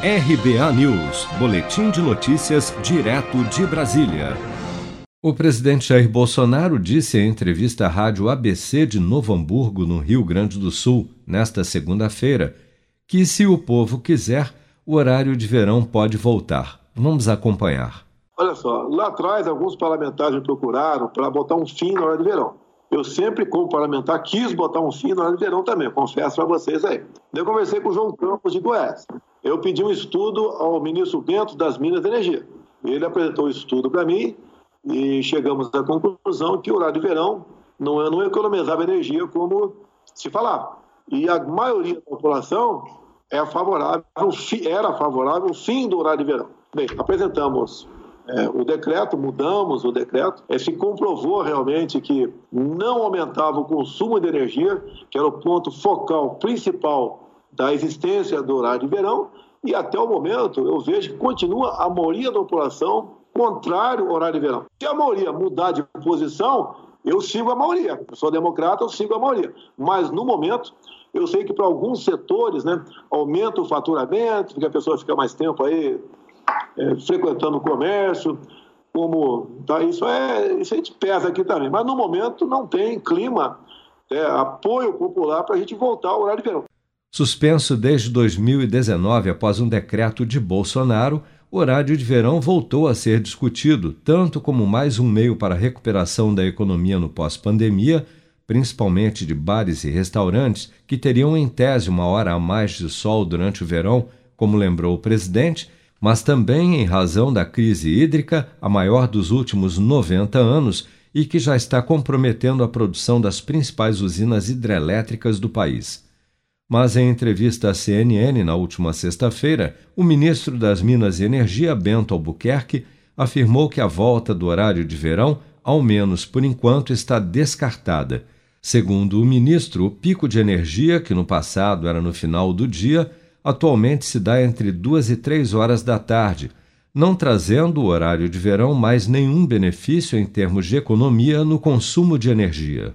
RBA News, Boletim de Notícias, direto de Brasília. O presidente Jair Bolsonaro disse em entrevista à rádio ABC de Novo Hamburgo, no Rio Grande do Sul, nesta segunda-feira, que se o povo quiser, o horário de verão pode voltar. Vamos acompanhar. Olha só, lá atrás alguns parlamentares me procuraram para botar um fim na hora de verão. Eu sempre, como parlamentar, quis botar um fim na hora de verão também, confesso para vocês aí. Eu conversei com o João Campos de Goiás eu pedi um estudo ao ministro Bento das Minas de Energia. Ele apresentou o estudo para mim e chegamos à conclusão que o horário de verão não, é, não economizava energia como se falava. E a maioria da população é favorável, era favorável ao fim do horário de verão. Bem, apresentamos é, o decreto, mudamos o decreto, é, se comprovou realmente que não aumentava o consumo de energia, que era o ponto focal principal da existência do horário de verão e até o momento eu vejo que continua a maioria da população contrário ao horário de verão. Se a maioria mudar de posição, eu sigo a maioria. Eu sou democrata, eu sigo a maioria. Mas no momento, eu sei que para alguns setores, né, aumenta o faturamento, porque a pessoa fica mais tempo aí é, frequentando o comércio, como tá, isso é isso a gente pesa aqui também. Mas no momento não tem clima, é, apoio popular para a gente voltar ao horário de verão. Suspenso desde 2019 após um decreto de Bolsonaro, o horário de verão voltou a ser discutido, tanto como mais um meio para a recuperação da economia no pós-pandemia, principalmente de bares e restaurantes, que teriam em tese uma hora a mais de sol durante o verão, como lembrou o presidente, mas também em razão da crise hídrica, a maior dos últimos 90 anos, e que já está comprometendo a produção das principais usinas hidrelétricas do país. Mas em entrevista à CNN na última sexta-feira, o ministro das Minas e Energia, Bento Albuquerque, afirmou que a volta do horário de verão, ao menos por enquanto, está descartada. Segundo o ministro, o pico de energia, que no passado era no final do dia, atualmente se dá entre duas e três horas da tarde, não trazendo o horário de verão mais nenhum benefício em termos de economia no consumo de energia.